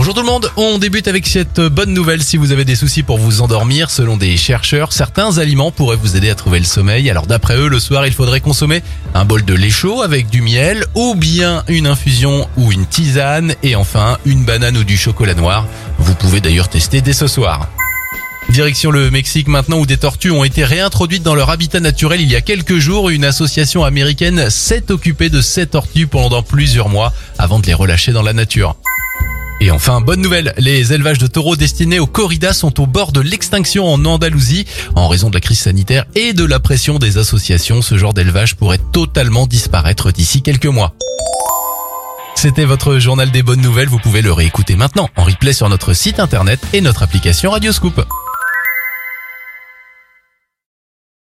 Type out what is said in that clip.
Bonjour tout le monde, on débute avec cette bonne nouvelle si vous avez des soucis pour vous endormir. Selon des chercheurs, certains aliments pourraient vous aider à trouver le sommeil. Alors d'après eux, le soir, il faudrait consommer un bol de lait chaud avec du miel ou bien une infusion ou une tisane et enfin une banane ou du chocolat noir. Vous pouvez d'ailleurs tester dès ce soir. Direction le Mexique maintenant où des tortues ont été réintroduites dans leur habitat naturel il y a quelques jours. Une association américaine s'est occupée de ces tortues pendant plusieurs mois avant de les relâcher dans la nature. Et enfin, bonne nouvelle, les élevages de taureaux destinés aux corridas sont au bord de l'extinction en Andalousie. En raison de la crise sanitaire et de la pression des associations, ce genre d'élevage pourrait totalement disparaître d'ici quelques mois. C'était votre journal des bonnes nouvelles, vous pouvez le réécouter maintenant en replay sur notre site internet et notre application Radioscoop.